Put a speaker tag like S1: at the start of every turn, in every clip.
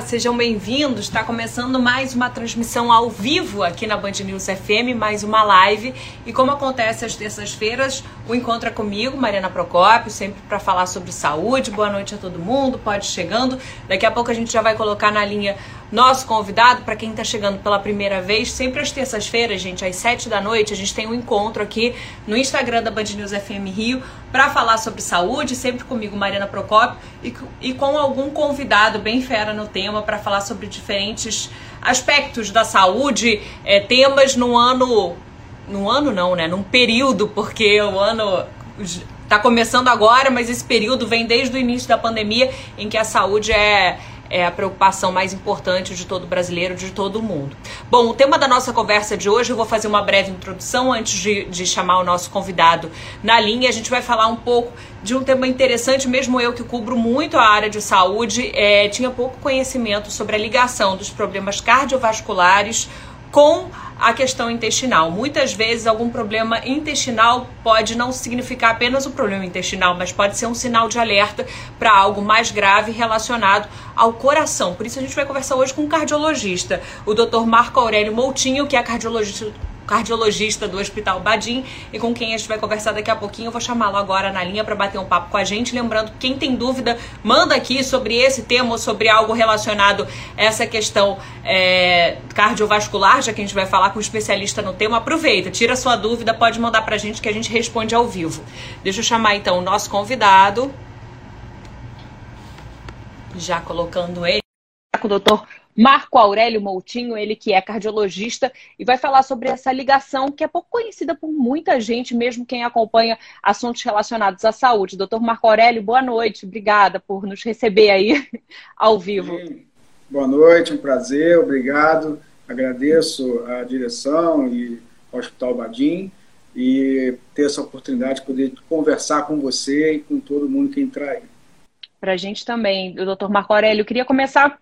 S1: Sejam bem-vindos. Está começando mais uma transmissão ao vivo aqui na Band News FM, mais uma live. E como acontece às terças-feiras, o encontro é comigo, Mariana Procópio, sempre para falar sobre saúde. Boa noite a todo mundo, pode chegando. Daqui a pouco a gente já vai colocar na linha nosso convidado, para quem está chegando pela primeira vez, sempre às terças-feiras, gente, às sete da noite, a gente tem um encontro aqui no Instagram da Band News FM Rio para falar sobre saúde, sempre comigo, Mariana Procópio, e, e com algum convidado bem fera no tema para falar sobre diferentes aspectos da saúde, é, temas no ano. No ano não, né? Num período, porque o ano está começando agora, mas esse período vem desde o início da pandemia em que a saúde é é a preocupação mais importante de todo brasileiro, de todo mundo. Bom, o tema da nossa conversa de hoje, eu vou fazer uma breve introdução antes de, de chamar o nosso convidado na linha. A gente vai falar um pouco de um tema interessante, mesmo eu que cubro muito a área de saúde, é, tinha pouco conhecimento sobre a ligação dos problemas cardiovasculares com a questão intestinal. Muitas vezes, algum problema intestinal pode não significar apenas o problema intestinal, mas pode ser um sinal de alerta para algo mais grave relacionado ao coração. Por isso, a gente vai conversar hoje com um cardiologista, o Dr. Marco Aurélio Moutinho, que é cardiologista cardiologista do Hospital Badim e com quem a gente vai conversar daqui a pouquinho. Eu vou chamá-lo agora na linha para bater um papo com a gente. Lembrando, quem tem dúvida, manda aqui sobre esse tema ou sobre algo relacionado a essa questão é, cardiovascular, já que a gente vai falar com um especialista no tema. Aproveita, tira sua dúvida, pode mandar para a gente que a gente responde ao vivo. Deixa eu chamar então o nosso convidado. Já colocando ele. Com o doutor Marco Aurélio Moutinho, ele que é cardiologista e vai falar sobre essa ligação que é pouco conhecida por muita gente, mesmo quem acompanha assuntos relacionados à saúde. Doutor Marco Aurélio, boa noite, obrigada por nos receber aí ao vivo.
S2: Boa noite, um prazer, obrigado. Agradeço a direção e ao Hospital Badim e ter essa oportunidade de poder conversar com você e com todo mundo que entrar aí.
S1: Para a gente também, doutor Marco Aurélio, eu queria começar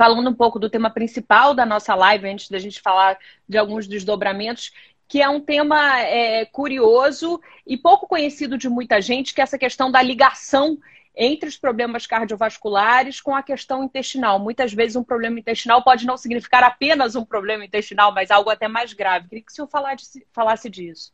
S1: falando um pouco do tema principal da nossa live, antes da gente falar de alguns desdobramentos, que é um tema é, curioso e pouco conhecido de muita gente, que é essa questão da ligação entre os problemas cardiovasculares com a questão intestinal. Muitas vezes um problema intestinal pode não significar apenas um problema intestinal, mas algo até mais grave. Queria que o senhor falasse, disso.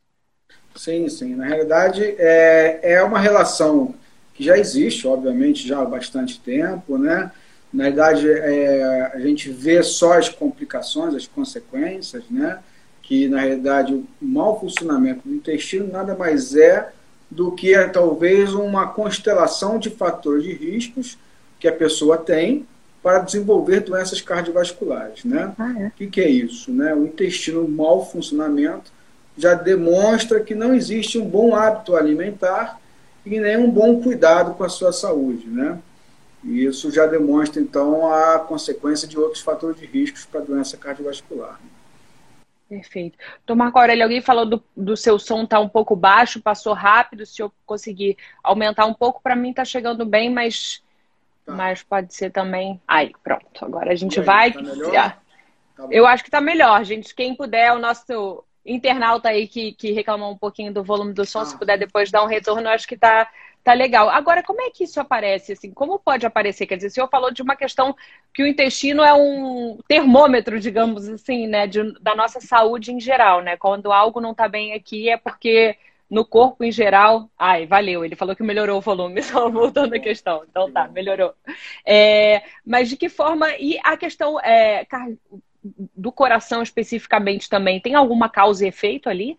S2: Sim, sim. Na realidade, é, é uma relação que já existe, obviamente, já há bastante tempo, né? Na verdade, é, a gente vê só as complicações, as consequências, né? que na realidade o mau funcionamento do intestino nada mais é do que talvez uma constelação de fatores de riscos que a pessoa tem para desenvolver doenças cardiovasculares. Né? Ah, é. O que, que é isso? Né? O intestino mau funcionamento já demonstra que não existe um bom hábito alimentar e nem um bom cuidado com a sua saúde. Né? E isso já demonstra, então, a consequência de outros fatores de riscos para a doença cardiovascular.
S1: Perfeito. Tomar com a Aurélia, alguém falou do, do seu som estar tá um pouco baixo, passou rápido, se eu conseguir aumentar um pouco, para mim está chegando bem, mas, tá. mas pode ser também. Aí, pronto. Agora a gente aí, vai. Tá? Tá eu acho que está melhor, gente. Quem puder, o nosso internauta aí que, que reclamou um pouquinho do volume do som, ah. se puder depois dar um retorno, eu acho que está Tá legal. Agora, como é que isso aparece? Assim, como pode aparecer? Quer dizer, o senhor falou de uma questão que o intestino é um termômetro, digamos assim, né, de, da nossa saúde em geral, né? Quando algo não está bem aqui é porque no corpo em geral. Ai, valeu. Ele falou que melhorou o volume, só voltando à questão. Então tá, melhorou. É, mas de que forma. E a questão é, do coração especificamente também, tem alguma causa e efeito ali?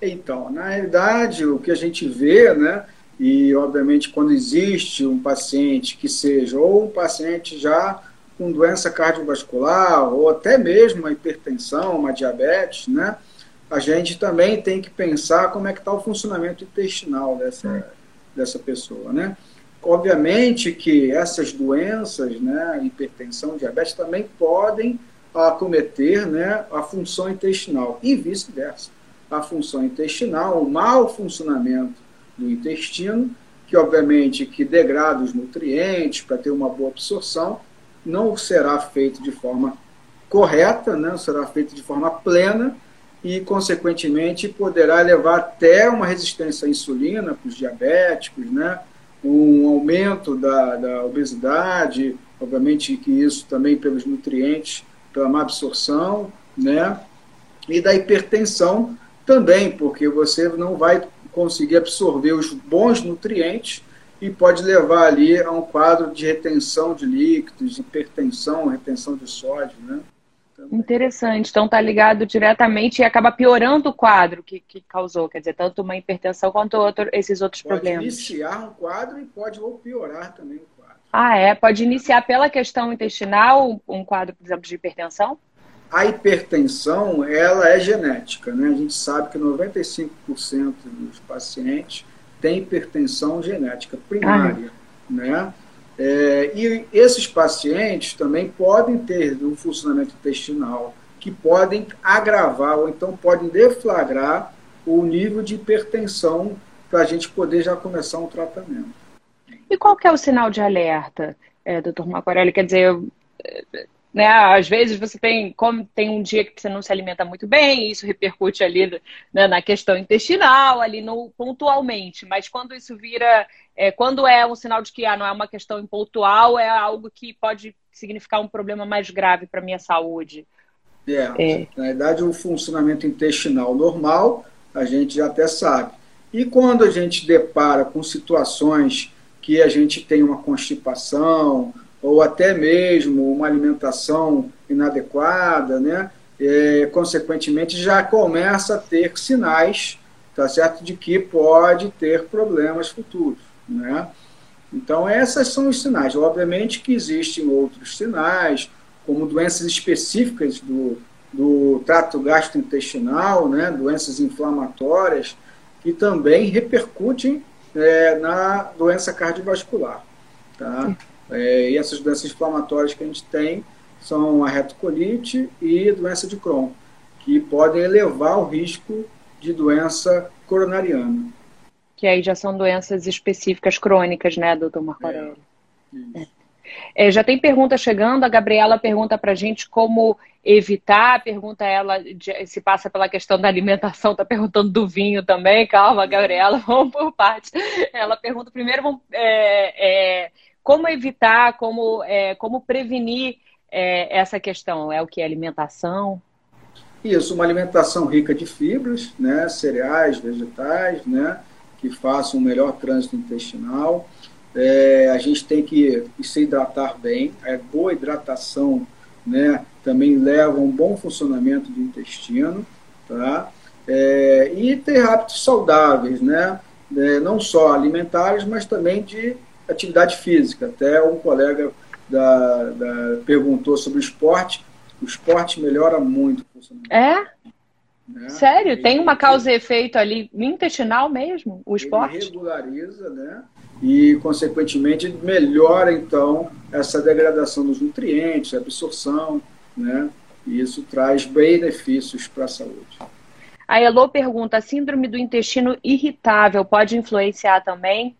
S2: Então, na realidade, o que a gente vê, né? E, obviamente, quando existe um paciente que seja ou um paciente já com doença cardiovascular, ou até mesmo uma hipertensão, uma diabetes, né? A gente também tem que pensar como é que está o funcionamento intestinal dessa, dessa pessoa, né? Obviamente que essas doenças, né, hipertensão, diabetes, também podem acometer né, a função intestinal e vice-versa. A função intestinal, o mau funcionamento do intestino, que obviamente que degrada os nutrientes para ter uma boa absorção, não será feito de forma correta, né? será feito de forma plena e, consequentemente, poderá levar até uma resistência à insulina para os diabéticos, né? um aumento da, da obesidade, obviamente que isso também pelos nutrientes, pela má absorção, né? E da hipertensão também, porque você não vai conseguir absorver os bons nutrientes e pode levar ali a um quadro de retenção de líquidos, hipertensão, retenção de sódio, né?
S1: Interessante. Então tá ligado diretamente e acaba piorando o quadro que, que causou, quer dizer, tanto uma hipertensão quanto outro, esses outros
S2: pode
S1: problemas.
S2: Pode iniciar um quadro e pode ou piorar também o quadro.
S1: Ah, é? Pode iniciar pela questão intestinal um quadro, por exemplo, de hipertensão?
S2: A hipertensão, ela é genética, né? A gente sabe que 95% dos pacientes têm hipertensão genética primária, ah. né? É, e esses pacientes também podem ter um funcionamento intestinal que podem agravar ou então podem deflagrar o nível de hipertensão para a gente poder já começar um tratamento.
S1: E qual que é o sinal de alerta, é, doutor Macorelli? Quer dizer, né, às vezes você tem, como tem um dia que você não se alimenta muito bem, isso repercute ali né, na questão intestinal, ali no pontualmente, mas quando isso vira é, quando é um sinal de que ah, não é uma questão impontual, é algo que pode significar um problema mais grave para a minha saúde.
S2: É, é, na verdade, o funcionamento intestinal normal, a gente já até sabe. E quando a gente depara com situações que a gente tem uma constipação, ou até mesmo uma alimentação inadequada, né? É, consequentemente já começa a ter sinais, tá certo, de que pode ter problemas futuros. Né? Então, essas são os sinais. Obviamente que existem outros sinais, como doenças específicas do, do trato gastrointestinal, né? doenças inflamatórias, que também repercutem é, na doença cardiovascular. Tá? É, e essas doenças inflamatórias que a gente tem são a retocolite e doença de Crohn, que podem elevar o risco de doença coronariana
S1: que aí já são doenças específicas crônicas, né, doutor Marco é. Aurélio? É. É, já tem pergunta chegando, a Gabriela pergunta para a gente como evitar, pergunta ela se passa pela questão da alimentação, está perguntando do vinho também, calma, Gabriela, vamos por partes. Ela pergunta primeiro é, é, como evitar, como, é, como prevenir é, essa questão, é o que? Alimentação?
S2: Isso, uma alimentação rica de fibras, né, cereais, vegetais, né, que façam um melhor trânsito intestinal. É, a gente tem que se hidratar bem. A boa hidratação né, também leva a um bom funcionamento do intestino. Tá? É, e ter hábitos saudáveis, né? É, não só alimentares, mas também de atividade física. Até um colega da, da, perguntou sobre o esporte. O esporte melhora muito o funcionamento.
S1: É? Né? Sério? Tem uma causa e efeito ali intestinal mesmo, o esporte?
S2: Ele regulariza, né? E, consequentemente, melhora, então, essa degradação dos nutrientes, a absorção, né? E isso traz benefícios para a saúde.
S1: A Elo pergunta: a síndrome do intestino irritável pode influenciar também?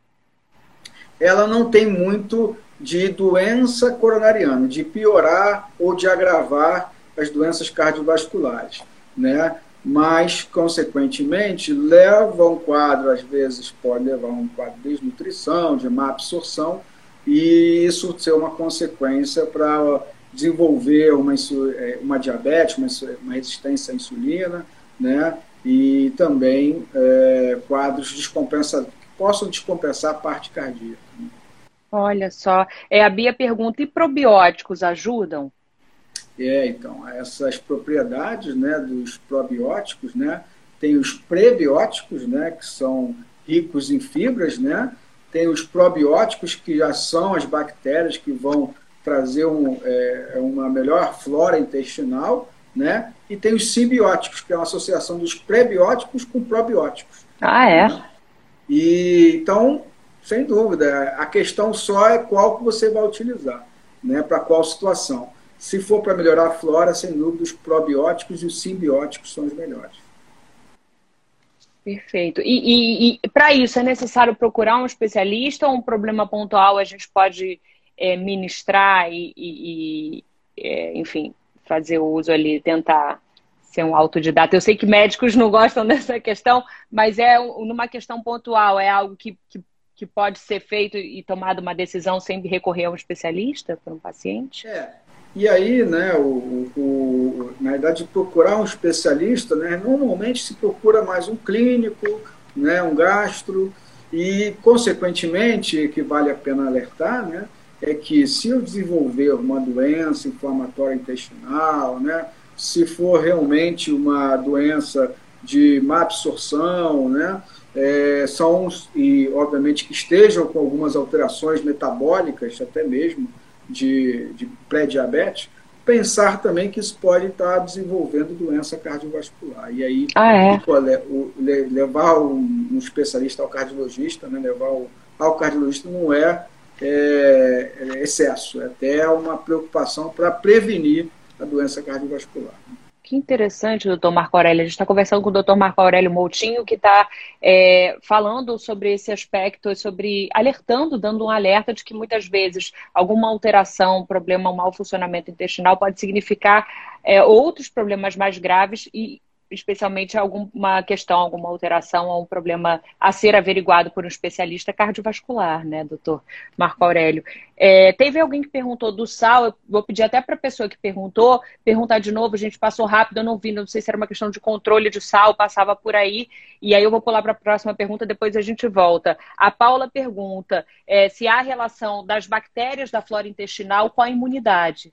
S2: Ela não tem muito de doença coronariana, de piorar ou de agravar as doenças cardiovasculares, né? mas, consequentemente, leva um quadro, às vezes pode levar um quadro de desnutrição, de má absorção, e isso ser uma consequência para desenvolver uma, é, uma diabetes, uma, uma resistência à insulina, né? e também é, quadros descompensa, que possam descompensar a parte cardíaca.
S1: Olha só, é, a Bia pergunta, e probióticos ajudam?
S2: É, então, essas propriedades né, dos probióticos, né, tem os prebióticos, né, que são ricos em fibras, né, tem os probióticos, que já são as bactérias que vão trazer um, é, uma melhor flora intestinal, né, e tem os simbióticos, que é uma associação dos prebióticos com probióticos.
S1: Ah, é? Né?
S2: E, então, sem dúvida, a questão só é qual que você vai utilizar, né, para qual situação. Se for para melhorar a flora, sem dúvida, os probióticos e os simbióticos são os melhores.
S1: Perfeito. E, e, e para isso é necessário procurar um especialista ou um problema pontual a gente pode é, ministrar e, e é, enfim, fazer o uso ali, tentar ser um autodidata. Eu sei que médicos não gostam dessa questão, mas é numa questão pontual, é algo que, que, que pode ser feito e tomada uma decisão sem recorrer a um especialista para um paciente?
S2: É. E aí, né, o, o, na verdade, procurar um especialista, né, normalmente se procura mais um clínico, né, um gastro, e, consequentemente, que vale a pena alertar, né, é que se eu desenvolver uma doença inflamatória intestinal, né, se for realmente uma doença de má absorção, né, é, são, e obviamente que estejam com algumas alterações metabólicas, até mesmo de, de pré-diabetes, pensar também que isso pode estar desenvolvendo doença cardiovascular. E aí,
S1: ah, é?
S2: o, levar um, um, especialista ao cardiologista, né, levar o, ao cardiologista não é, é, é excesso, é até uma preocupação para prevenir a doença cardiovascular.
S1: Que interessante, doutor Marco Aurélio. A gente está conversando com o doutor Marco Aurélio Moutinho, que está é, falando sobre esse aspecto, sobre alertando, dando um alerta de que muitas vezes alguma alteração, problema, um mau funcionamento intestinal pode significar é, outros problemas mais graves e especialmente alguma questão, alguma alteração ou um problema a ser averiguado por um especialista cardiovascular, né, doutor Marco Aurélio? É, teve alguém que perguntou do sal, eu vou pedir até para a pessoa que perguntou, perguntar de novo, a gente passou rápido, eu não vi, não sei se era uma questão de controle de sal, passava por aí, e aí eu vou pular para a próxima pergunta, depois a gente volta. A Paula pergunta é, se há relação das bactérias da flora intestinal com a imunidade.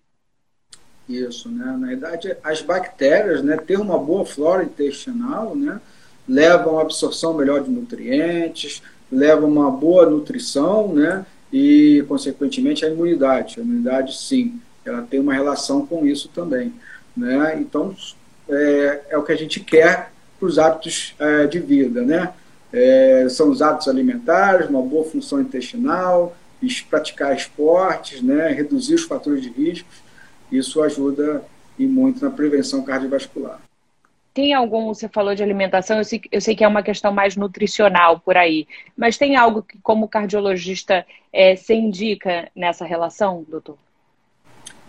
S2: Isso, né? Na verdade, as bactérias, né, ter uma boa flora intestinal, né, levam a absorção melhor de nutrientes, levam uma boa nutrição, né, e consequentemente a imunidade. A imunidade, sim, ela tem uma relação com isso também, né? Então é, é o que a gente quer para os hábitos é, de vida, né? É, são os hábitos alimentares, uma boa função intestinal, praticar esportes, né, reduzir os fatores de risco isso ajuda e muito na prevenção cardiovascular.
S1: Tem algum, você falou de alimentação, eu sei, eu sei, que é uma questão mais nutricional por aí, mas tem algo que, como cardiologista, é, se indica nessa relação, doutor?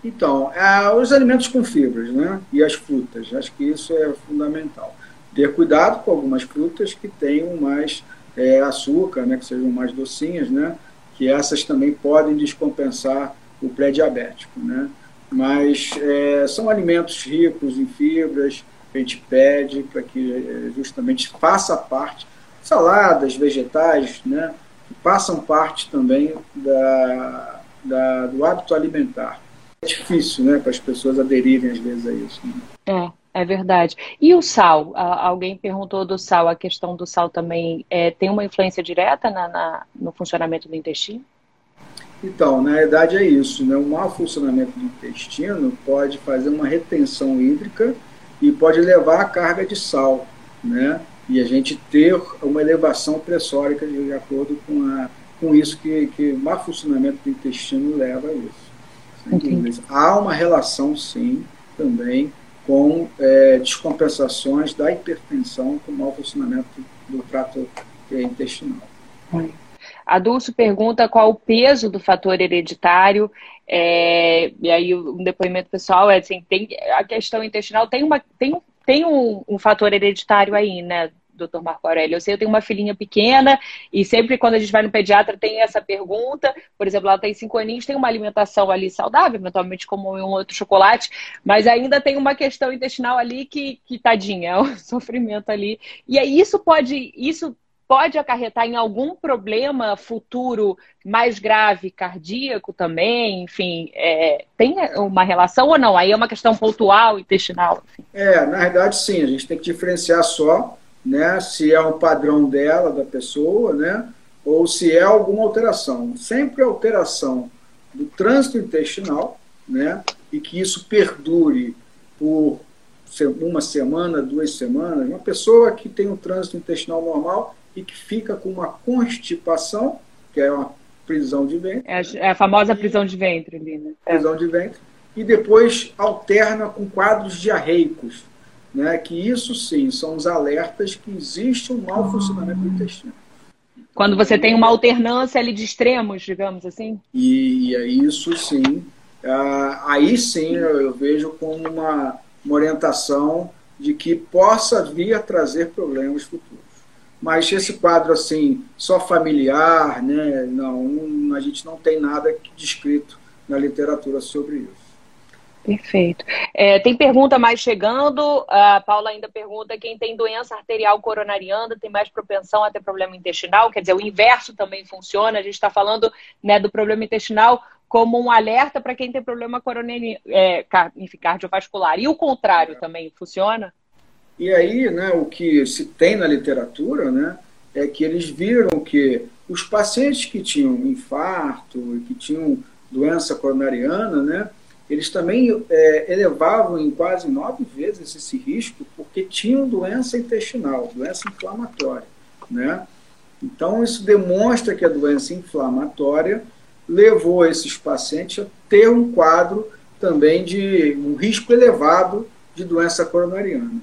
S2: Então, é, os alimentos com fibras, né? E as frutas, acho que isso é fundamental. Ter cuidado com algumas frutas que tenham mais é, açúcar, né? Que sejam mais docinhas, né? Que essas também podem descompensar o pré-diabético, né? Mas é, são alimentos ricos em fibras, a gente pede para que é, justamente faça parte, saladas, vegetais, né, que façam parte também da, da, do hábito alimentar. É difícil né, para as pessoas aderirem às vezes a isso. Né?
S1: É, é verdade. E o sal? Alguém perguntou do sal, a questão do sal também é, tem uma influência direta na, na, no funcionamento do intestino?
S2: Então, na verdade é isso, né? O mau funcionamento do intestino pode fazer uma retenção hídrica e pode levar a carga de sal, né? E a gente ter uma elevação pressórica de acordo com, a, com isso que, que o mau funcionamento do intestino leva a isso. Há uma relação, sim, também com é, descompensações da hipertensão com o mau funcionamento do trato intestinal.
S1: A Dulce pergunta qual o peso do fator hereditário. É, e aí um depoimento pessoal é assim, tem a questão intestinal tem uma tem, tem um, um fator hereditário aí, né, doutor Marco Aurélio? Eu sei, eu tenho uma filhinha pequena e sempre quando a gente vai no pediatra tem essa pergunta. Por exemplo, ela tem cinco aninhos, tem uma alimentação ali saudável, eventualmente como um outro chocolate, mas ainda tem uma questão intestinal ali que, que tadinha, é um sofrimento ali. E aí isso pode, isso pode acarretar em algum problema futuro mais grave, cardíaco também, enfim, é, tem uma relação ou não? Aí é uma questão pontual, intestinal. Enfim.
S2: É, na verdade sim, a gente tem que diferenciar só, né, se é um padrão dela, da pessoa, né, ou se é alguma alteração. Sempre alteração do trânsito intestinal, né, e que isso perdure por uma semana, duas semanas. Uma pessoa que tem um trânsito intestinal normal, e que fica com uma constipação, que é uma prisão de ventre.
S1: É a, é a famosa prisão de ventre, Lina.
S2: É. Prisão de ventre. E depois alterna com quadros diarreicos, né? que isso sim são os alertas que existe um mau funcionamento do intestino.
S1: Quando você tem uma alternância ali de extremos, digamos assim?
S2: E, e é isso sim. Ah, aí sim eu, eu vejo como uma, uma orientação de que possa vir a trazer problemas futuros. Mas esse quadro assim, só familiar, né, não, a gente não tem nada descrito na literatura sobre isso.
S1: Perfeito. É, tem pergunta mais chegando. A Paula ainda pergunta: quem tem doença arterial coronariana tem mais propensão a ter problema intestinal? Quer dizer, o inverso também funciona. A gente está falando né, do problema intestinal como um alerta para quem tem problema é, cardiovascular. E o contrário também funciona?
S2: E aí, né, o que se tem na literatura, né, é que eles viram que os pacientes que tinham infarto e que tinham doença coronariana, né, eles também é, elevavam em quase nove vezes esse risco porque tinham doença intestinal, doença inflamatória, né? Então isso demonstra que a doença inflamatória levou esses pacientes a ter um quadro também de um risco elevado de doença coronariana.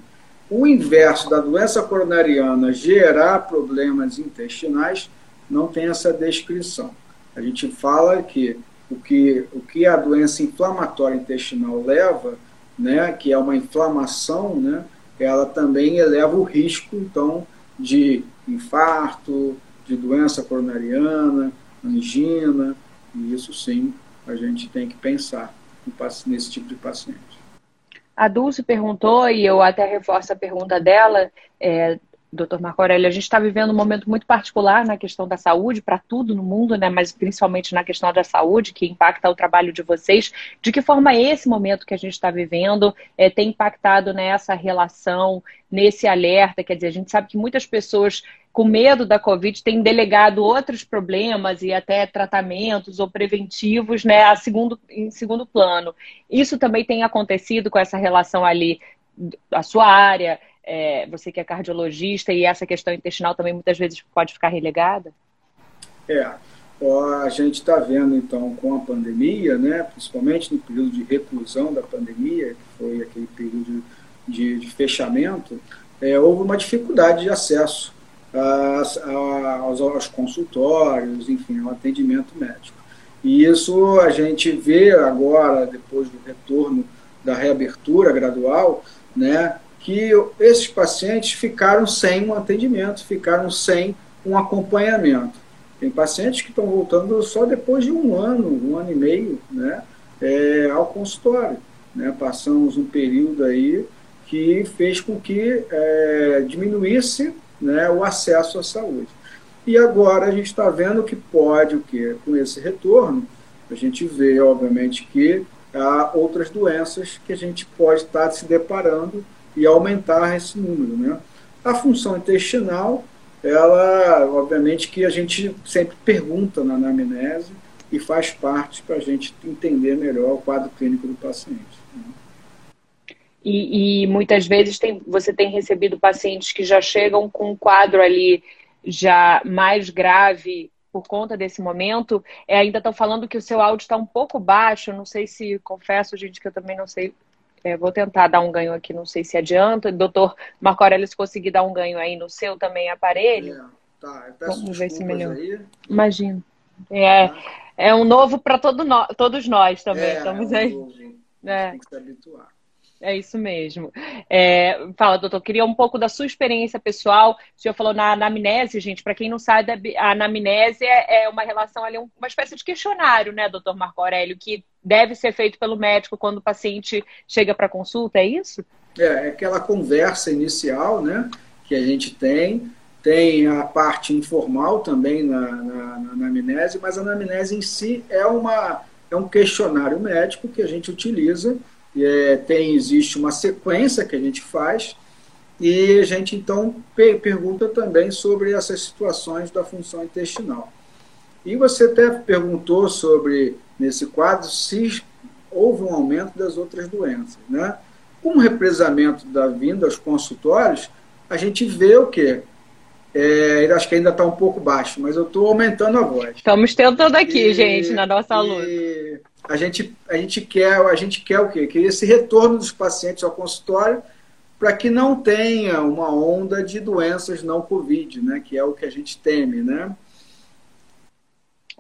S2: O inverso da doença coronariana gerar problemas intestinais não tem essa descrição. A gente fala que o que, o que a doença inflamatória intestinal leva, né, que é uma inflamação, né, ela também eleva o risco, então, de infarto, de doença coronariana, angina, e isso sim a gente tem que pensar nesse tipo de paciente.
S1: A Dulce perguntou, e eu até reforço a pergunta dela, é, doutor Marco Aurélio, a gente está vivendo um momento muito particular na questão da saúde, para tudo no mundo, né? mas principalmente na questão da saúde, que impacta o trabalho de vocês. De que forma esse momento que a gente está vivendo é, tem impactado nessa relação, nesse alerta? Quer dizer, a gente sabe que muitas pessoas com medo da Covid, tem delegado outros problemas e até tratamentos ou preventivos né, a segundo, em segundo plano. Isso também tem acontecido com essa relação ali, a sua área, é, você que é cardiologista, e essa questão intestinal também muitas vezes pode ficar relegada?
S2: É, a gente está vendo então com a pandemia, né, principalmente no período de reclusão da pandemia, que foi aquele período de, de fechamento, é, houve uma dificuldade de acesso aos, aos consultórios, enfim, ao atendimento médico. E isso a gente vê agora, depois do retorno da reabertura gradual, né, que esses pacientes ficaram sem um atendimento, ficaram sem um acompanhamento. Tem pacientes que estão voltando só depois de um ano, um ano e meio, né, é, ao consultório. Né? Passamos um período aí que fez com que é, diminuísse né, o acesso à saúde. E agora a gente está vendo que pode o que com esse retorno a gente vê obviamente que há outras doenças que a gente pode estar se deparando e aumentar esse número, né? A função intestinal, ela obviamente que a gente sempre pergunta na anamnese e faz parte para a gente entender melhor o quadro clínico do paciente.
S1: E, e, muitas vezes tem, você tem recebido pacientes que já chegam com um quadro ali já mais grave por conta desse momento. É, ainda estão falando que o seu áudio está um pouco baixo. Não sei se, confesso, gente, que eu também não sei. É, vou tentar dar um ganho aqui, não sei se adianta. Doutor Marco Aurélio, se conseguir dar um ganho aí no seu também aparelho. É,
S2: tá, Vamos ver se melhor.
S1: Imagina. É, tá. é um novo para todo no, todos nós também. É, Estamos é um aí. Novo. É. Tem que se habituar. É isso mesmo. É, fala, doutor, queria um pouco da sua experiência pessoal. O senhor falou na anamnese, gente. Para quem não sabe, a anamnese é, é uma relação ali, uma espécie de questionário, né, doutor Marco Aurélio, que deve ser feito pelo médico quando o paciente chega para consulta, é isso?
S2: É, é aquela conversa inicial, né, que a gente tem. Tem a parte informal também na, na, na anamnese, mas a anamnese em si é, uma, é um questionário médico que a gente utiliza é, tem existe uma sequência que a gente faz e a gente então pergunta também sobre essas situações da função intestinal. E você até perguntou sobre nesse quadro se houve um aumento das outras doenças, né? Com o represamento da vinda aos consultórios, a gente vê o quê? É, acho que ainda está um pouco baixo, mas eu estou aumentando a voz.
S1: Estamos tentando aqui, e, gente, na nossa luta
S2: a gente, a gente quer a gente quer o quê? Que esse retorno dos pacientes ao consultório para que não tenha uma onda de doenças não Covid, né? Que é o que a gente teme, né?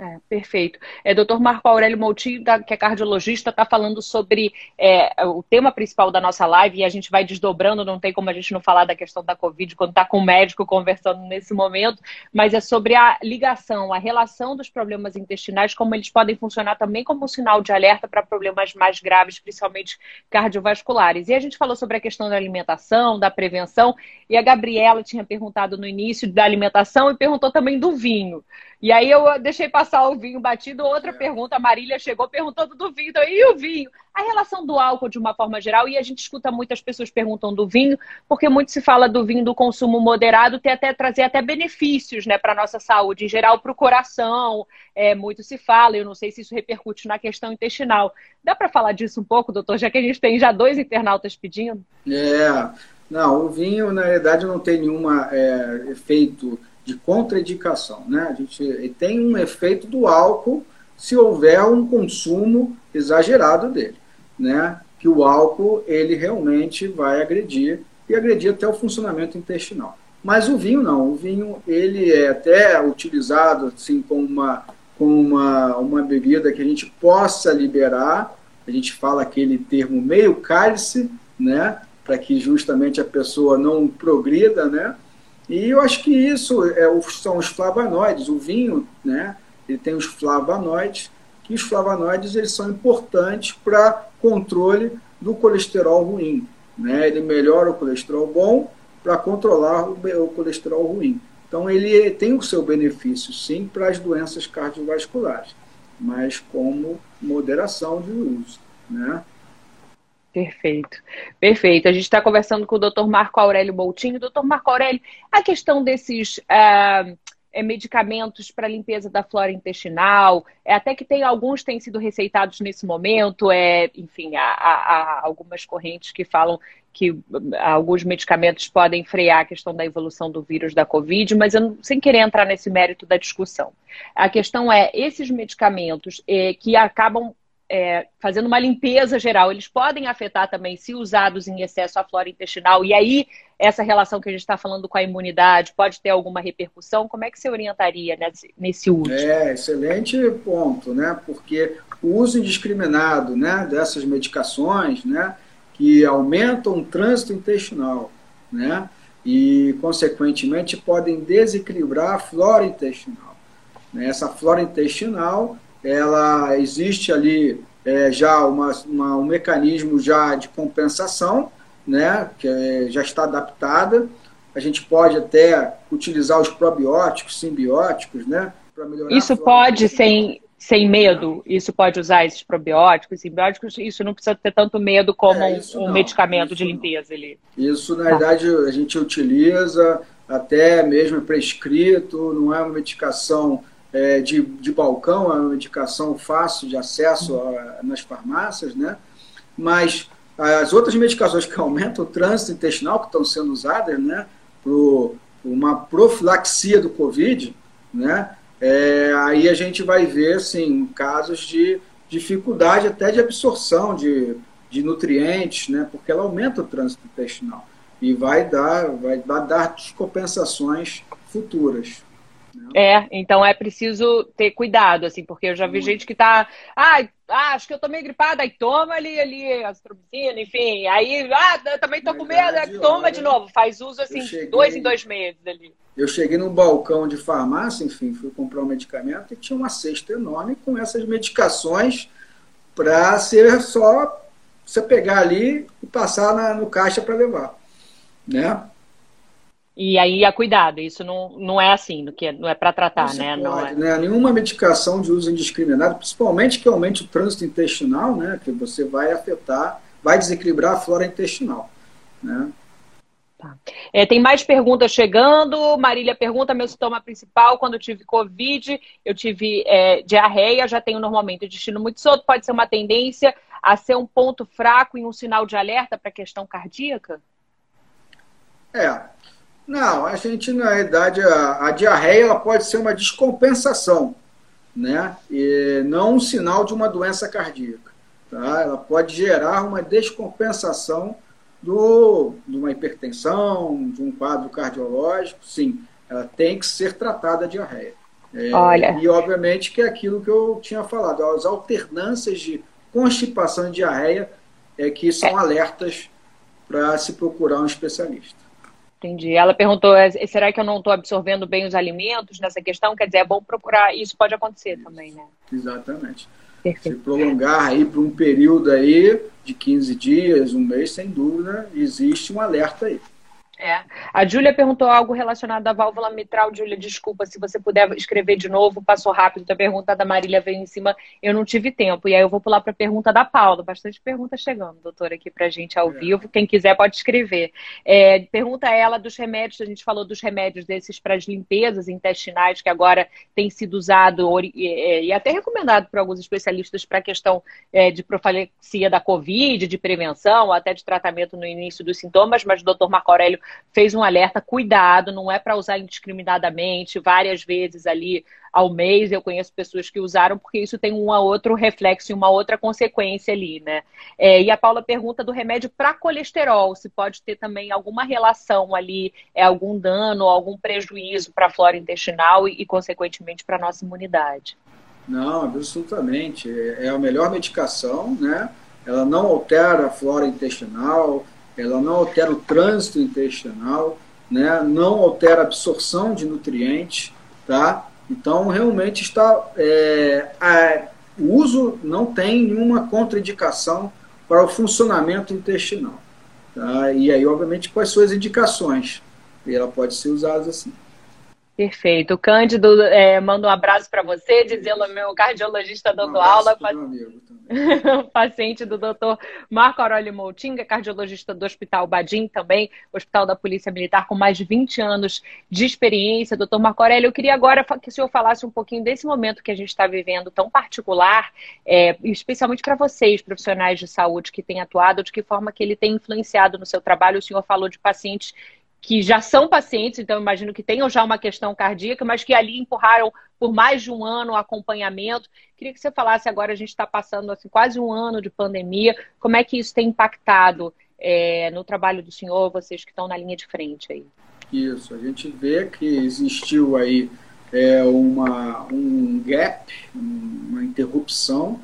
S1: É, perfeito. É, doutor Marco Aurélio Moutinho, que é cardiologista, está falando sobre é, o tema principal da nossa live e a gente vai desdobrando, não tem como a gente não falar da questão da Covid quando está com o médico conversando nesse momento, mas é sobre a ligação, a relação dos problemas intestinais, como eles podem funcionar também como um sinal de alerta para problemas mais graves, principalmente cardiovasculares. E a gente falou sobre a questão da alimentação, da prevenção, e a Gabriela tinha perguntado no início da alimentação e perguntou também do vinho. E aí eu deixei passar o vinho batido. Outra é. pergunta, a Marília chegou perguntando do vinho. Então, e o vinho? A relação do álcool de uma forma geral, e a gente escuta muitas pessoas perguntando do vinho, porque muito se fala do vinho do consumo moderado, ter até trazer até benefícios né, para a nossa saúde, em geral para o coração, é, muito se fala, eu não sei se isso repercute na questão intestinal. Dá para falar disso um pouco, doutor, já que a gente tem já dois internautas pedindo?
S2: É, não, o vinho, na verdade, não tem nenhum é, efeito de contraindicação. Né? A gente tem um efeito do álcool se houver um consumo exagerado dele. Né? Que o álcool ele realmente vai agredir e agredir até o funcionamento intestinal. Mas o vinho não, o vinho ele é até utilizado assim como uma, como uma, uma bebida que a gente possa liberar, a gente fala aquele termo meio cálice, né, para que justamente a pessoa não progrida, né, e eu acho que isso é, são os flavonoides. O vinho, né, ele tem os flavonoides, que os flavonoides eles são importantes para controle do colesterol ruim. Né? Ele melhora o colesterol bom para controlar o, o colesterol ruim. Então ele tem o seu benefício, sim, para as doenças cardiovasculares, mas como moderação de uso. Né?
S1: Perfeito, perfeito. A gente está conversando com o Dr. Marco Aurélio Moutinho. Doutor Marco Aurélio, a questão desses uh, medicamentos para limpeza da flora intestinal, é, até que tem alguns têm sido receitados nesse momento, é, enfim, há, há, há algumas correntes que falam que alguns medicamentos podem frear a questão da evolução do vírus da Covid, mas eu, sem querer entrar nesse mérito da discussão. A questão é, esses medicamentos eh, que acabam é, fazendo uma limpeza geral, eles podem afetar também, se usados em excesso, a flora intestinal. E aí, essa relação que a gente está falando com a imunidade pode ter alguma repercussão? Como é que você orientaria nesse, nesse uso?
S2: É, excelente ponto, né? Porque o uso indiscriminado né, dessas medicações, né, que aumentam o trânsito intestinal, né? E, consequentemente, podem desequilibrar a flora intestinal. Essa flora intestinal ela existe ali é, já uma, uma, um mecanismo já de compensação, né, que é, já está adaptada. A gente pode até utilizar os probióticos, simbióticos, né,
S1: para melhorar. Isso pode sem sem medo, isso pode usar esses probióticos, simbióticos, isso não precisa ter tanto medo como é, um, um medicamento de limpeza ali.
S2: Isso, na tá. verdade, a gente utiliza até mesmo prescrito, não é uma medicação é, de, de balcão, é uma medicação fácil de acesso a, nas farmácias, né? mas as outras medicações que aumentam o trânsito intestinal, que estão sendo usadas né, para uma profilaxia do Covid, né, é, aí a gente vai ver assim, casos de dificuldade até de absorção de, de nutrientes, né, porque ela aumenta o trânsito intestinal e vai dar, vai dar, dar descompensações futuras.
S1: É, então é preciso ter cuidado, assim, porque eu já vi gente que tá. Ah, acho que eu tô meio gripada, aí toma ali, ali, astrobicina, enfim. Aí, ah, eu também tô com medo, toma olha, de novo. Faz uso, assim, cheguei, dois em dois meses ali.
S2: Eu cheguei num balcão de farmácia, enfim, fui comprar um medicamento e tinha uma cesta enorme com essas medicações para ser só você pegar ali e passar na, no caixa para levar, né?
S1: E aí a cuidado, isso não, não é assim, que não é para tratar, né?
S2: Pode,
S1: não é...
S2: né? Nenhuma medicação de uso indiscriminado, principalmente que aumente o trânsito intestinal, né? Que você vai afetar, vai desequilibrar a flora intestinal, né?
S1: Tá. É, tem mais perguntas chegando. Marília pergunta: meu sintoma principal quando eu tive Covid, eu tive é, diarreia, já tenho normalmente o intestino muito solto, pode ser uma tendência a ser um ponto fraco e um sinal de alerta para a questão cardíaca?
S2: É, não, a gente, na realidade, a, a diarreia ela pode ser uma descompensação, né? E não um sinal de uma doença cardíaca. Tá? Ela pode gerar uma descompensação do, de uma hipertensão, de um quadro cardiológico, sim. Ela tem que ser tratada a diarreia. É, Olha. E, obviamente, que é aquilo que eu tinha falado, as alternâncias de constipação e diarreia é que são é. alertas para se procurar um especialista.
S1: Entendi. Ela perguntou: é, será que eu não estou absorvendo bem os alimentos nessa questão? Quer dizer, é bom procurar. Isso pode acontecer isso. também, né?
S2: Exatamente. Perfeito. Se prolongar aí para um período aí de 15 dias, um mês, sem dúvida, existe um alerta aí.
S1: É. A Júlia perguntou algo relacionado à válvula mitral. Júlia, desculpa, se você puder escrever de novo, passou rápido. A pergunta da Marília veio em cima, eu não tive tempo. E aí eu vou pular para a pergunta da Paula. Bastante pergunta chegando, doutora, aqui para a gente ao é. vivo. Quem quiser pode escrever. É, pergunta ela dos remédios, a gente falou dos remédios desses para as limpezas intestinais, que agora tem sido usado e, e até recomendado por alguns especialistas para a questão é, de profilaxia da Covid, de prevenção, até de tratamento no início dos sintomas, mas o doutor Marco Aurélio fez um alerta, cuidado, não é para usar indiscriminadamente, várias vezes ali ao mês. Eu conheço pessoas que usaram, porque isso tem um outro reflexo e uma outra consequência ali, né? É, e a Paula pergunta do remédio para colesterol, se pode ter também alguma relação ali, é algum dano, algum prejuízo para a flora intestinal e, e consequentemente, para a nossa imunidade.
S2: Não, absolutamente. É a melhor medicação, né? Ela não altera a flora intestinal, ela não altera o trânsito intestinal, né? não altera a absorção de nutrientes, tá? Então, realmente está. É, a, o uso não tem nenhuma contraindicação para o funcionamento intestinal. Tá? E aí, obviamente, com as suas indicações. E ela pode ser usada assim.
S1: Perfeito. O Cândido é, manda um abraço para você, dizendo meu cardiologista dando um aula. paciente do doutor Marco Aurélio Moutinga, cardiologista do Hospital Badim também, Hospital da Polícia Militar, com mais de 20 anos de experiência. Doutor Marco Aurélio, eu queria agora que o senhor falasse um pouquinho desse momento que a gente está vivendo tão particular, é, especialmente para vocês, profissionais de saúde que têm atuado, de que forma que ele tem influenciado no seu trabalho. O senhor falou de pacientes que já são pacientes, então imagino que tenham já uma questão cardíaca, mas que ali empurraram por mais de um ano o acompanhamento. Queria que você falasse agora, a gente está passando assim, quase um ano de pandemia, como é que isso tem impactado é, no trabalho do senhor, vocês que estão na linha de frente aí?
S2: Isso, a gente vê que existiu aí é, uma, um gap, uma interrupção,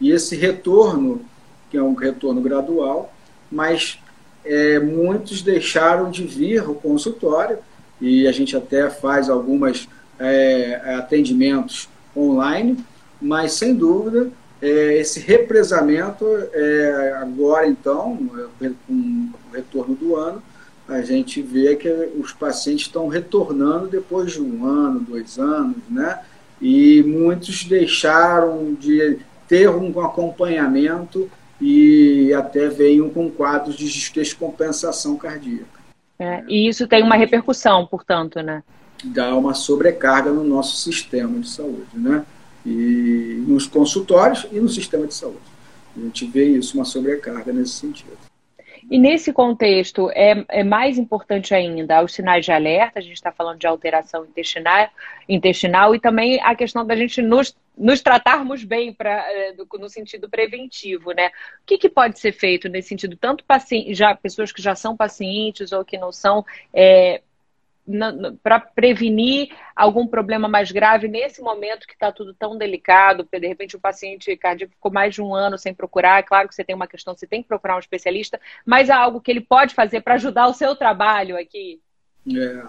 S2: e esse retorno, que é um retorno gradual, mas é, muitos deixaram de vir ao consultório e a gente até faz alguns é, atendimentos online, mas sem dúvida é, esse represamento é, agora então, com o retorno do ano, a gente vê que os pacientes estão retornando depois de um ano, dois anos, né? E muitos deixaram de ter um acompanhamento e até venham com quadros de descompensação cardíaca.
S1: É, e isso tem uma repercussão, portanto, né?
S2: Dá uma sobrecarga no nosso sistema de saúde, né? E nos consultórios e no sistema de saúde. A gente vê isso, uma sobrecarga nesse sentido.
S1: E nesse contexto, é, é mais importante ainda os sinais de alerta, a gente está falando de alteração intestinal, intestinal e também a questão da gente nos, nos tratarmos bem pra, é, no sentido preventivo, né? O que, que pode ser feito nesse sentido? Tanto já, pessoas que já são pacientes ou que não são, é, para prevenir algum problema mais grave nesse momento que está tudo tão delicado, de repente o paciente cardíaco ficou mais de um ano sem procurar, é claro que você tem uma questão, você tem que procurar um especialista, mas há algo que ele pode fazer para ajudar o seu trabalho aqui?
S2: É,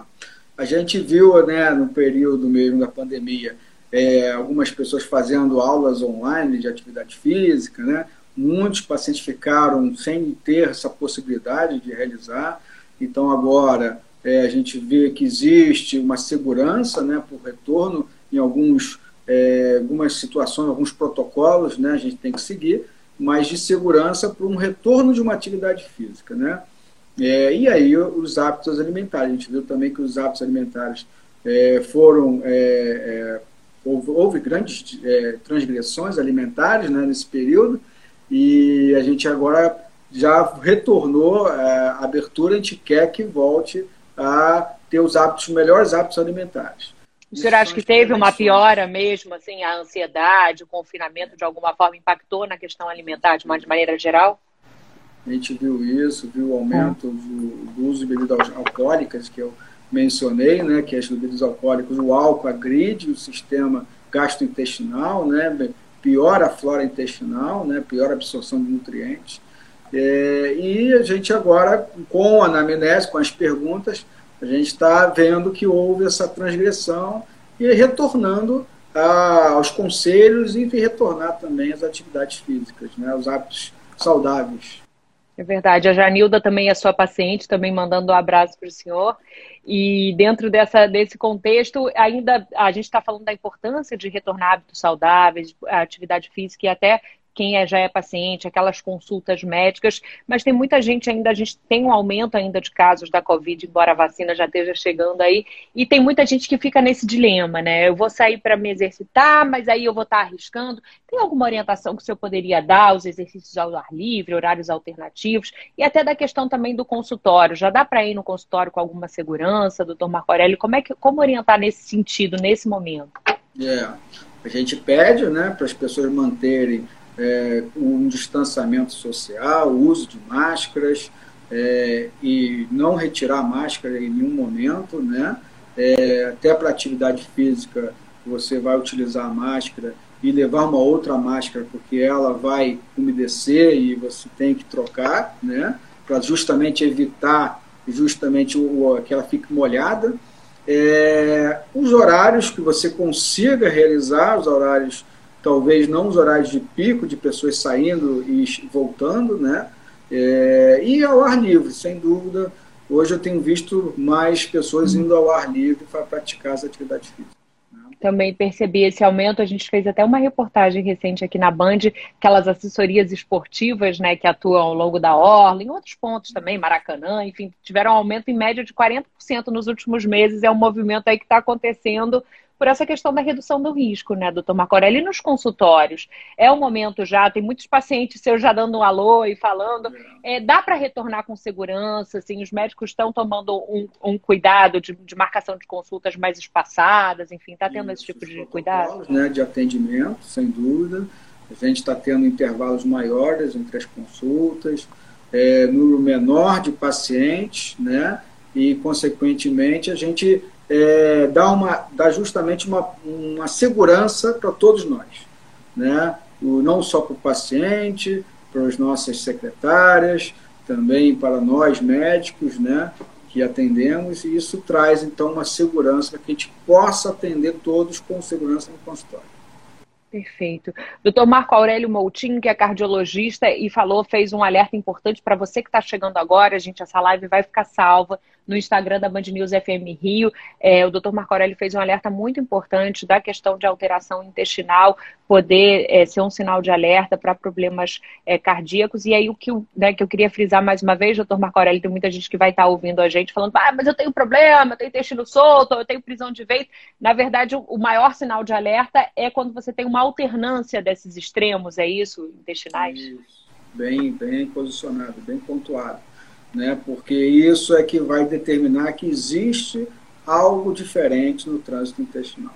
S2: a gente viu, né, no período mesmo da pandemia, é, algumas pessoas fazendo aulas online de atividade física, né? Muitos pacientes ficaram sem ter essa possibilidade de realizar. Então agora é, a gente vê que existe uma segurança né, por retorno em alguns, é, algumas situações, alguns protocolos, né, a gente tem que seguir, mas de segurança para um retorno de uma atividade física. Né? É, e aí os hábitos alimentares, a gente viu também que os hábitos alimentares é, foram. É, é, houve, houve, grandes transgressões alimentares né, nesse período, e a gente agora já retornou a abertura, a gente quer que volte a ter os hábitos, melhores hábitos alimentares.
S1: O senhor acha que teve uma piora mesmo, assim, a ansiedade, o confinamento de alguma forma impactou na questão alimentar de, uma, de maneira geral?
S2: A gente viu isso, viu o aumento do, do uso de bebidas alcoólicas, que é mencionei, né, que as bebidas alcoólicas, o álcool agride o sistema gastrointestinal, né, piora a flora intestinal, né, piora a absorção de nutrientes. É, e a gente agora, com a anamnese, com as perguntas, a gente está vendo que houve essa transgressão e retornando a, aos conselhos e retornar também às atividades físicas, né, aos hábitos saudáveis.
S1: É verdade. A Janilda também é sua paciente, também mandando um abraço para o senhor. E dentro dessa, desse contexto, ainda a gente está falando da importância de retornar hábitos saudáveis, atividade física e até quem é, já é paciente, aquelas consultas médicas, mas tem muita gente ainda, a gente tem um aumento ainda de casos da Covid, embora a vacina já esteja chegando aí, e tem muita gente que fica nesse dilema, né? Eu vou sair para me exercitar, mas aí eu vou estar tá arriscando. Tem alguma orientação que o senhor poderia dar, os exercícios ao ar livre, horários alternativos, e até da questão também do consultório? Já dá para ir no consultório com alguma segurança, doutor Marco Aurélio? Como, é que, como orientar nesse sentido, nesse momento?
S2: É, a gente pede né, para as pessoas manterem é, um distanciamento social, o uso de máscaras é, e não retirar máscara em nenhum momento, né? É, até para atividade física você vai utilizar a máscara e levar uma outra máscara porque ela vai umedecer e você tem que trocar, né? Para justamente evitar justamente o, que ela fique molhada. É, os horários que você consiga realizar, os horários talvez não os horários de pico de pessoas saindo e voltando, né? É, e ao ar livre, sem dúvida. Hoje eu tenho visto mais pessoas indo ao ar livre para praticar as atividades físicas.
S1: Né? Também percebi esse aumento. A gente fez até uma reportagem recente aqui na Band, aquelas assessorias esportivas né, que atuam ao longo da Orla, em outros pontos também, Maracanã, enfim, tiveram um aumento em média de 40% nos últimos meses. É um movimento aí que está acontecendo por essa questão da redução do risco, né, doutor Marco Aurélio? Nos consultórios? É o momento já, tem muitos pacientes seus já dando um alô e falando. É, dá para retornar com segurança? Assim, os médicos estão tomando um, um cuidado de, de, marcação de consultas mais espaçadas, enfim, está tendo Isso, esse tipo de cuidado?
S2: Né, de atendimento, sem dúvida. A gente está tendo intervalos maiores entre as consultas, é, número menor de pacientes, né? E, consequentemente, a gente é, dá, uma, dá justamente uma, uma segurança para todos nós, né? O, não só para o paciente, para as nossas secretárias, também para nós médicos, né? Que atendemos, e isso traz então uma segurança para que a gente possa atender todos com segurança no consultório.
S1: Perfeito. Doutor Marco Aurélio Moutinho, que é cardiologista e falou, fez um alerta importante para você que está chegando agora. Gente, essa live vai ficar salva no Instagram da Band News FM Rio. É, o doutor Marco Aurélio fez um alerta muito importante da questão de alteração intestinal poder é, ser um sinal de alerta para problemas é, cardíacos. E aí o que, né, que eu queria frisar mais uma vez, doutor Marco Aurélio, tem muita gente que vai estar tá ouvindo a gente falando, ah, mas eu tenho problema, eu tenho intestino solto, eu tenho prisão de ventre. Na verdade, o, o maior sinal de alerta é quando você tem uma alternância desses extremos, é isso, intestinais? Isso.
S2: Bem, bem posicionado, bem pontuado né? porque isso é que vai determinar que existe algo diferente no trânsito intestinal.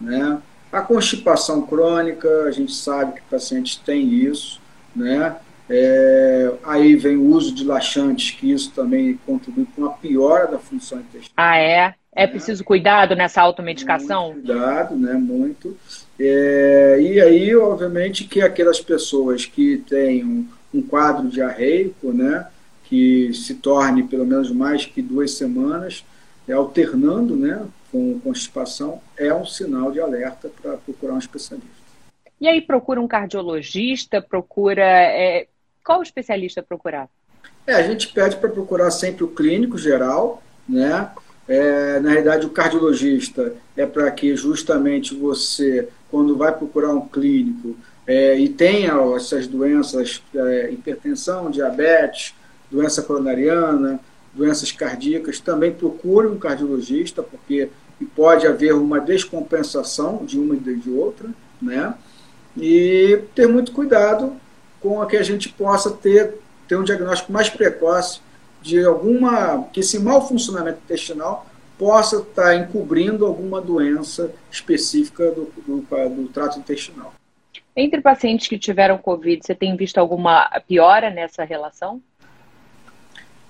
S2: Né? A constipação crônica, a gente sabe que pacientes têm isso, né? É, aí vem o uso de laxantes, que isso também contribui com a piora da função intestinal.
S1: Ah, é? É preciso cuidado nessa automedicação?
S2: Muito cuidado, né? Muito. É, e aí, obviamente, que aquelas pessoas que têm um, um quadro diarreico, né? Que se torne pelo menos mais que duas semanas, é, alternando né, com constipação, é um sinal de alerta para procurar um especialista.
S1: E aí procura um cardiologista, procura. É, qual especialista procurar?
S2: É, a gente pede para procurar sempre o clínico geral, né? É, na realidade, o cardiologista é para que justamente você, quando vai procurar um clínico é, e tenha essas doenças, é, hipertensão, diabetes, doença coronariana, doenças cardíacas, também procure um cardiologista, porque pode haver uma descompensação de uma e de outra, né? E ter muito cuidado com a que a gente possa ter, ter um diagnóstico mais precoce de alguma, que esse mau funcionamento intestinal possa estar encobrindo alguma doença específica do, do, do trato intestinal.
S1: Entre pacientes que tiveram Covid, você tem visto alguma piora nessa relação?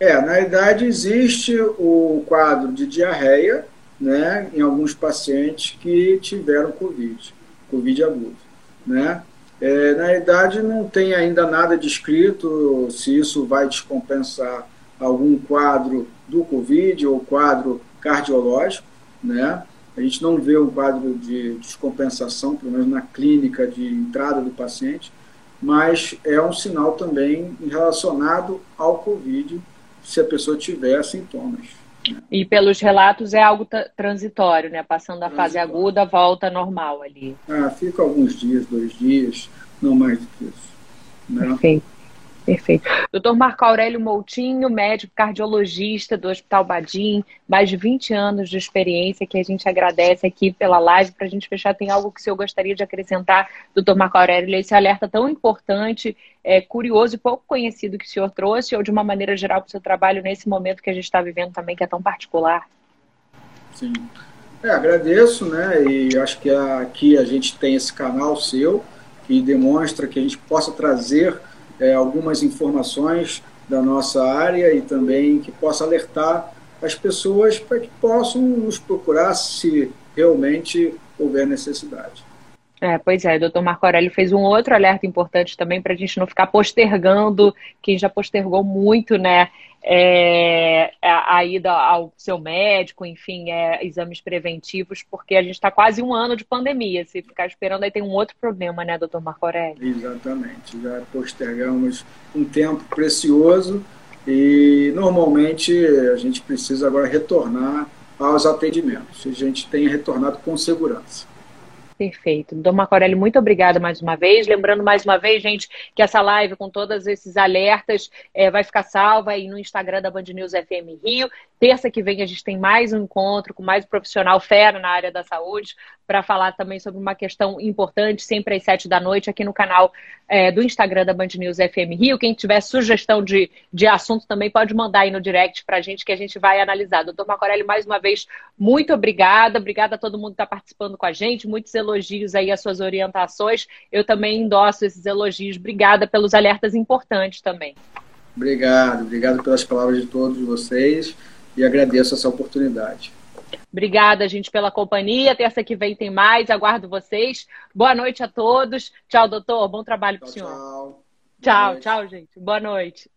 S2: É, na verdade existe o quadro de diarreia, né, em alguns pacientes que tiveram Covid, Covid agudo, né? É, na verdade não tem ainda nada descrito se isso vai descompensar algum quadro do Covid ou quadro cardiológico, né? A gente não vê um quadro de descompensação, pelo menos na clínica de entrada do paciente, mas é um sinal também relacionado ao Covid, se a pessoa tiver sintomas.
S1: Né? E pelos relatos é algo transitório, né? Passando a fase aguda, volta normal ali.
S2: Ah, fica alguns dias, dois dias, não mais do que isso.
S1: Né? Perfeito. Perfeito. Doutor Marco Aurélio Moutinho, médico cardiologista do Hospital Badim, mais de 20 anos de experiência, que a gente agradece aqui pela live. Para a gente fechar, tem algo que o senhor gostaria de acrescentar, doutor Marco Aurélio, esse alerta tão importante, é, curioso e pouco conhecido que o senhor trouxe, ou de uma maneira geral para o seu trabalho nesse momento que a gente está vivendo também, que é tão particular?
S2: Sim. É, agradeço, né? E acho que aqui a gente tem esse canal seu que demonstra que a gente possa trazer é, algumas informações da nossa área e também que possa alertar as pessoas para que possam nos procurar se realmente houver necessidade.
S1: É, pois é, o doutor Marco Aurélio fez um outro alerta importante também para a gente não ficar postergando, quem já postergou muito, né, é, a, ida ao seu médico, enfim, é, exames preventivos, porque a gente está quase um ano de pandemia, se ficar esperando aí tem um outro problema, né, doutor Marco Aurélio?
S2: Exatamente, já postergamos um tempo precioso e normalmente a gente precisa agora retornar aos atendimentos, a gente tem retornado com segurança.
S1: Perfeito. Dom Marco Aurélio, muito obrigada mais uma vez. Lembrando mais uma vez, gente, que essa live com todos esses alertas é, vai ficar salva aí no Instagram da Band News FM Rio. Terça que vem a gente tem mais um encontro com mais um profissional fera na área da saúde para falar também sobre uma questão importante, sempre às sete da noite, aqui no canal é, do Instagram da Band News FM Rio. Quem tiver sugestão de, de assunto também pode mandar aí no direct para a gente que a gente vai analisar. Doutor Marco Aurélio, mais uma vez, muito obrigada. Obrigada a todo mundo que está participando com a gente. Muitos elogios aí às suas orientações. Eu também endosso esses elogios. Obrigada pelos alertas importantes também.
S2: Obrigado, obrigado pelas palavras de todos vocês e agradeço essa oportunidade.
S1: Obrigada, gente, pela companhia. Terça que vem tem mais. Aguardo vocês. Boa noite a todos. Tchau, doutor. Bom trabalho para o senhor. Tchau, tchau, tchau, gente. Boa noite.